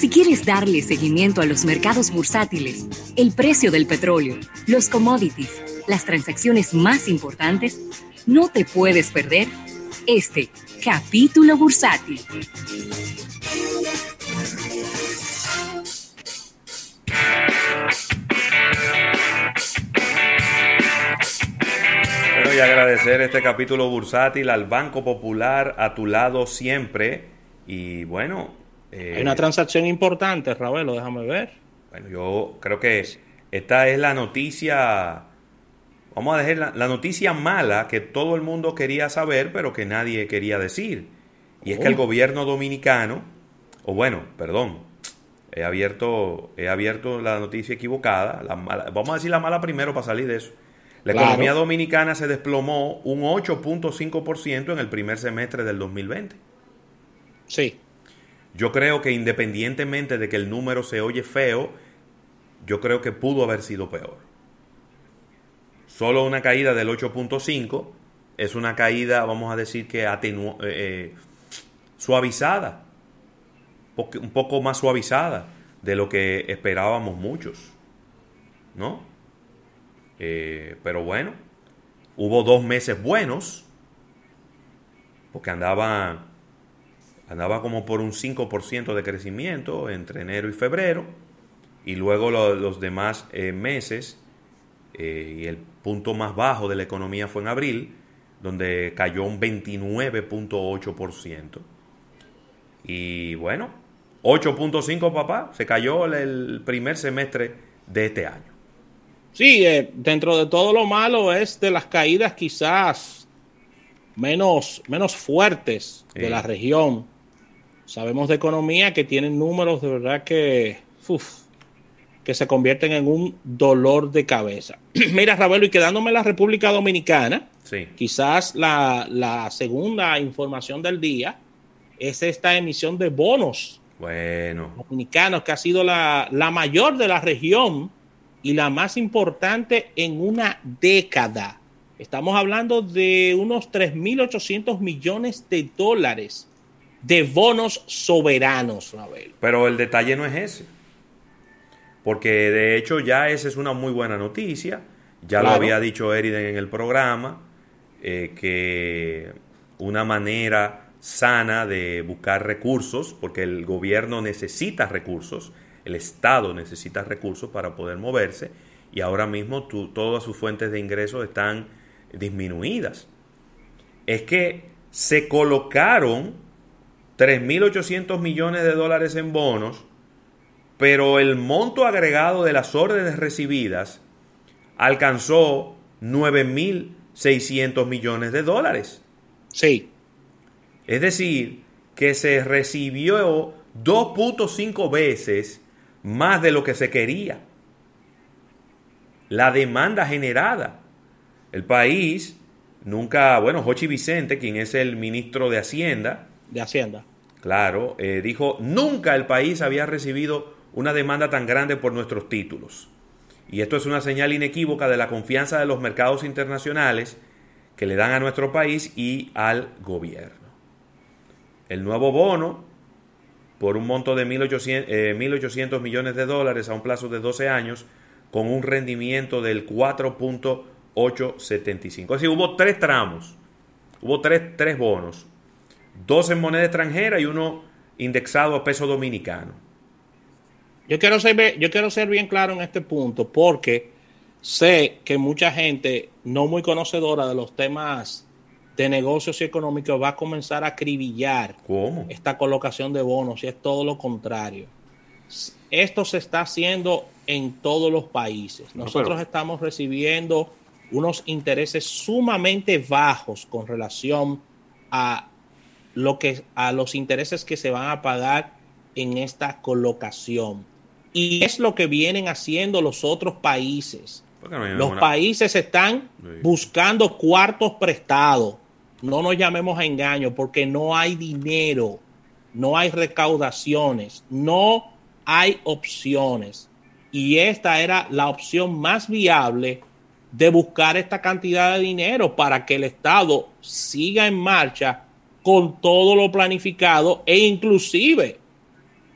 Si quieres darle seguimiento a los mercados bursátiles, el precio del petróleo, los commodities, las transacciones más importantes, no te puedes perder este capítulo bursátil. Bueno, agradecer este capítulo bursátil al Banco Popular a tu lado siempre. Y bueno. Eh, Hay una transacción importante, Ravelo, déjame ver. Bueno, yo creo que esta es la noticia. Vamos a dejar la, noticia mala que todo el mundo quería saber, pero que nadie quería decir. Y es que el oh. gobierno dominicano, o bueno, perdón, he abierto, he abierto la noticia equivocada. La vamos a decir la mala primero para salir de eso. La economía dominicana se desplomó un 8.5% en el primer semestre del 2020. Sí. Yo creo que independientemente de que el número se oye feo, yo creo que pudo haber sido peor. Solo una caída del 8.5 es una caída, vamos a decir que atenu eh, eh, suavizada, un poco más suavizada de lo que esperábamos muchos, ¿no? Eh, pero bueno, hubo dos meses buenos, porque andaba, andaba como por un 5% de crecimiento entre enero y febrero, y luego los demás eh, meses, eh, y el punto más bajo de la economía fue en abril, donde cayó un 29.8%. Y bueno, 8.5 papá, se cayó el primer semestre de este año. Sí, eh, dentro de todo lo malo es de las caídas quizás menos, menos fuertes de la región. Sabemos de economía que tienen números de verdad que, que se convierten en un dolor de cabeza. Mira, Ravelo, y quedándome en la República Dominicana, quizás la, la, segunda información del día es esta emisión de bonos bueno. dominicanos, que ha sido la, la mayor de la región y la más importante en una década. Estamos hablando de unos 3.800 millones de dólares de bonos soberanos, Abel. Pero el detalle no es ese. Porque de hecho ya esa es una muy buena noticia. Ya lo había dicho Eriden en el programa, eh, que una manera sana de buscar recursos, porque el gobierno necesita recursos, el Estado necesita recursos para poder moverse y ahora mismo todas sus fuentes de ingresos están disminuidas. Es que se colocaron 3.800 millones de dólares en bonos, pero el monto agregado de las órdenes recibidas alcanzó 9.600 millones de dólares. Sí. Es decir, que se recibió 2.5 veces más de lo que se quería. La demanda generada. El país nunca, bueno, Jochi Vicente, quien es el ministro de Hacienda. De Hacienda. Claro, eh, dijo, nunca el país había recibido una demanda tan grande por nuestros títulos. Y esto es una señal inequívoca de la confianza de los mercados internacionales que le dan a nuestro país y al gobierno. El nuevo bono por un monto de 1.800, eh, millones de dólares a un plazo de 12 años con un rendimiento del 4.875. Es decir, hubo tres tramos, hubo tres, tres bonos, dos en moneda extranjera y uno indexado a peso dominicano. Yo quiero ser, yo quiero ser bien claro en este punto porque sé que mucha gente no muy conocedora de los temas de negocios y económicos va a comenzar a acribillar esta colocación de bonos y es todo lo contrario. Esto se está haciendo en todos los países. Nosotros estamos recibiendo unos intereses sumamente bajos con relación a lo que a los intereses que se van a pagar en esta colocación. Y es lo que vienen haciendo los otros países. los países están buscando cuartos prestados no nos llamemos a engaño porque no hay dinero, no hay recaudaciones, no hay opciones. Y esta era la opción más viable de buscar esta cantidad de dinero para que el Estado siga en marcha con todo lo planificado e inclusive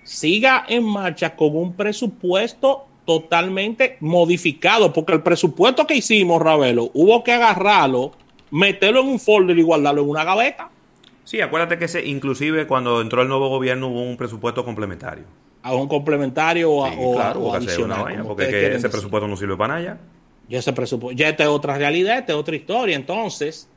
siga en marcha con un presupuesto totalmente modificado, porque el presupuesto que hicimos, Ravelo, hubo que agarrarlo, meterlo en un folder y guardarlo en una gaveta. Sí, acuérdate que ese, inclusive cuando entró el nuevo gobierno hubo un presupuesto complementario. A un complementario o, Sí, o- claro, o adicional, vaina, porque que ese decir. presupuesto no sirve para nada ya. Ya ese presupuesto, ya esta es otra realidad, esta es otra historia. Entonces,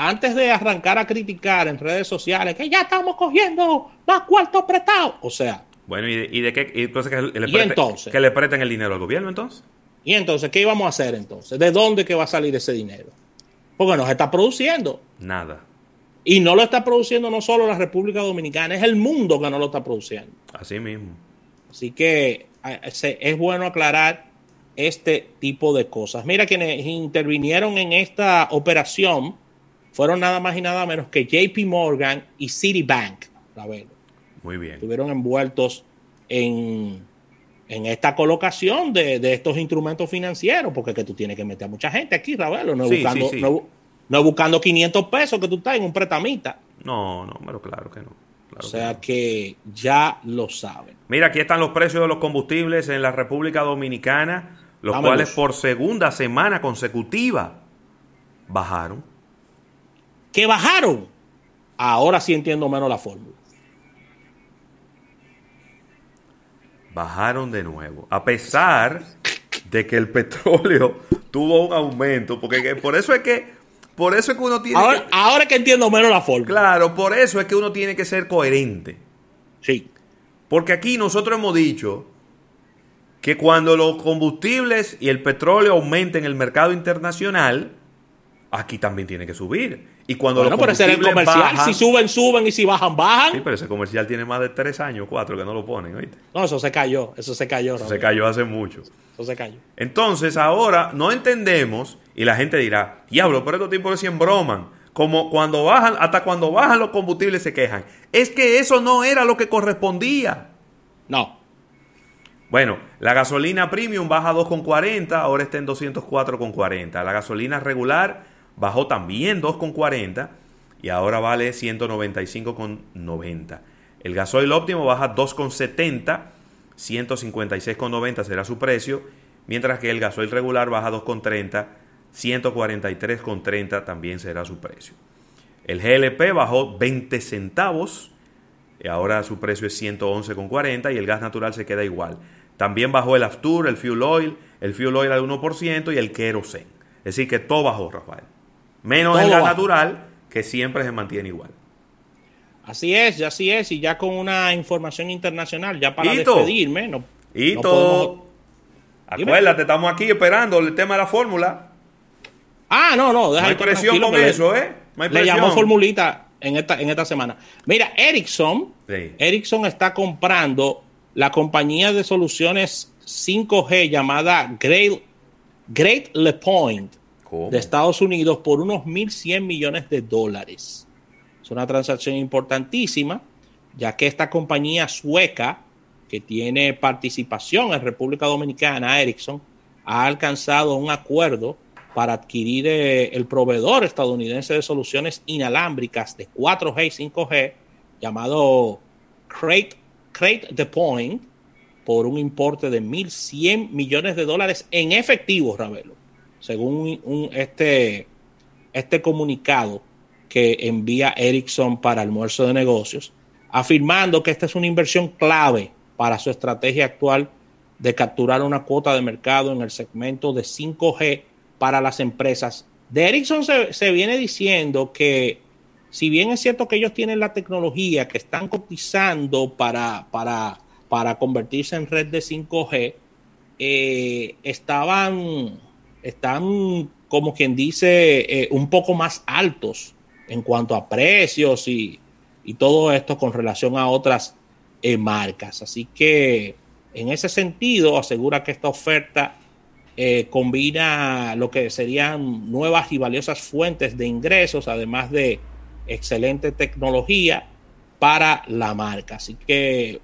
antes de arrancar a criticar en redes sociales que ya estamos cogiendo más cuartos prestados, o sea, Bueno, ¿y de, y de qué? Y entonces que le, ¿Y preste- entonces? que le presten el dinero al gobierno entonces. ¿y entonces qué íbamos a hacer entonces? ¿De dónde que va a salir ese dinero? Porque no se está produciendo. Nada. Y no lo está produciendo no solo la República Dominicana, es el mundo que no lo está produciendo. Así mismo. Así que es bueno aclarar este tipo de cosas. Mira, quienes intervinieron en esta operación fueron nada más y nada menos que JP Morgan y Citibank. Ravelo. Muy bien. Estuvieron envueltos en, en esta colocación de, de estos instrumentos financieros, porque que tú tienes que meter a mucha gente aquí, Ravelo, no es Sí, buscando, sí, sí. No, no buscando 500 pesos que tú estás en un pretamita. No, no, pero claro que no. Claro O que sea no. que ya lo saben. Mira, aquí están los precios de los combustibles en la República Dominicana, los Dámelos. cuales por segunda semana consecutiva bajaron. Que bajaron. Ahora sí entiendo menos la fórmula. Bajaron de nuevo. A pesar de que el petróleo tuvo un aumento, porque que- por eso es que, por eso es que uno tiene Ahora, que, ahora que entiendo menos la fórmula. claro, por eso es que uno tiene que ser coherente. Sí. Porque aquí nosotros hemos dicho que cuando los combustibles y el petróleo aumenten en el mercado internacional, aquí también tiene que subir. Y cuando Bueno, los pero ese era el comercial. bajan- Si suben, suben y si bajan, bajan. Sí, pero ese comercial tiene más de tres años, cuatro, que no lo ponen, ¿oíste? No, eso se cayó. Eso se cayó. Se Raúl. cayó hace mucho. Eso se cayó. Entonces ahora no entendemos y la gente dirá, diablo, pero estos tipos recién broman. Como cuando bajan, hasta cuando bajan los combustibles se quejan. Es que eso no era lo que correspondía. No. Bueno, la gasolina premium baja 2,40, ahora está en 204,40. La gasolina regular bajó también 2,40 y ahora vale 195,90. El gasoil óptimo baja 2,70, 156,90 será su precio, mientras que el gasoil regular baja 2,30, 143,30 también será su precio. El GLP bajó 20 centavos, y ahora su precio es 111,40 y el gas natural se queda igual. También bajó el Aftur, el Fuel Oil, el Fuel Oil al 1% y el Kerosene. Es decir, que todo bajó, Rafael. Menos Todo el gas natural, que siempre se mantiene igual. Así es, ya así es. Y ya con una información internacional, ya para Hito. despedirme. No, Y no podemos-. Acuérdate, estamos aquí esperando el tema de la fórmula. Ah, no, no. No Deja hay presión con eso, ¿eh? No hay Le presión. llamó formulita en esta, en esta semana. Mira, Ericsson, Sí. Ericsson está comprando la compañía de soluciones 5G llamada Great, Great Le Point De Estados Unidos por unos 1.100 millones de dólares. Es una transacción importantísima, ya que esta compañía sueca, que tiene participación en República Dominicana, Ericsson, ha alcanzado un acuerdo para adquirir eh, el proveedor estadounidense de soluciones inalámbricas de 4G y 5G, llamado Crate, Crate the Point, por un importe de 1.100 millones de dólares en efectivo, Ravelo, según este, este comunicado que envía Ericsson para almuerzo de negocios, afirmando que esta es una inversión clave para su estrategia actual de capturar una cuota de mercado en el segmento de 5G para las empresas. De Ericsson se, se viene diciendo que si bien es cierto que ellos tienen la tecnología que están cotizando para, para, para convertirse en red de 5G, eh, estaban, están, como quien dice, eh, un poco más altos en cuanto a precios y, y todo esto con relación a otras eh, marcas. Así que en ese sentido asegura que esta oferta eh, combina lo que serían nuevas y valiosas fuentes de ingresos, además de excelente tecnología para la marca. Así que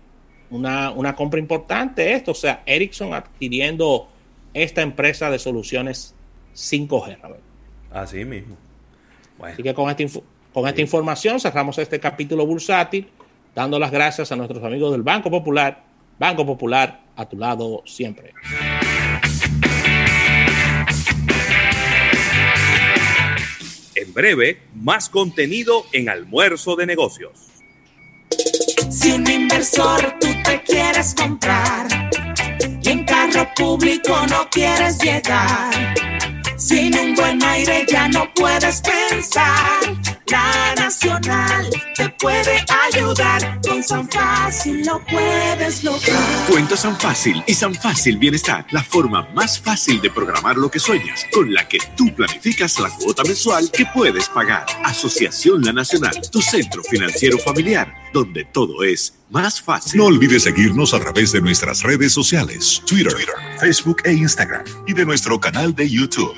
una, una compra importante esto, o sea, Ericsson adquiriendo esta empresa de soluciones 5G. Robert. Así mismo. Bueno, Así que con esta, info- con esta información cerramos este capítulo bursátil dando las gracias a nuestros amigos del Banco Popular. Banco Popular, a tu lado siempre. En breve, más contenido en Almuerzo de Negocios. Si un inversor tú te quieres comprar y en público no quieres llegar, sin un buen aire ya no puedes pensar. La Nacional te puede ayudar. Con San Fácil lo puedes lograr. Cuenta San Fácil y San Fácil Bienestar, la forma más fácil de programar lo que sueñas, con la que tú planificas la cuota mensual que puedes pagar. Asociación La Nacional, tu centro financiero familiar, donde todo es más fácil. No olvides seguirnos a través de nuestras redes sociales, Twitter, Facebook e Instagram, y de nuestro canal de YouTube.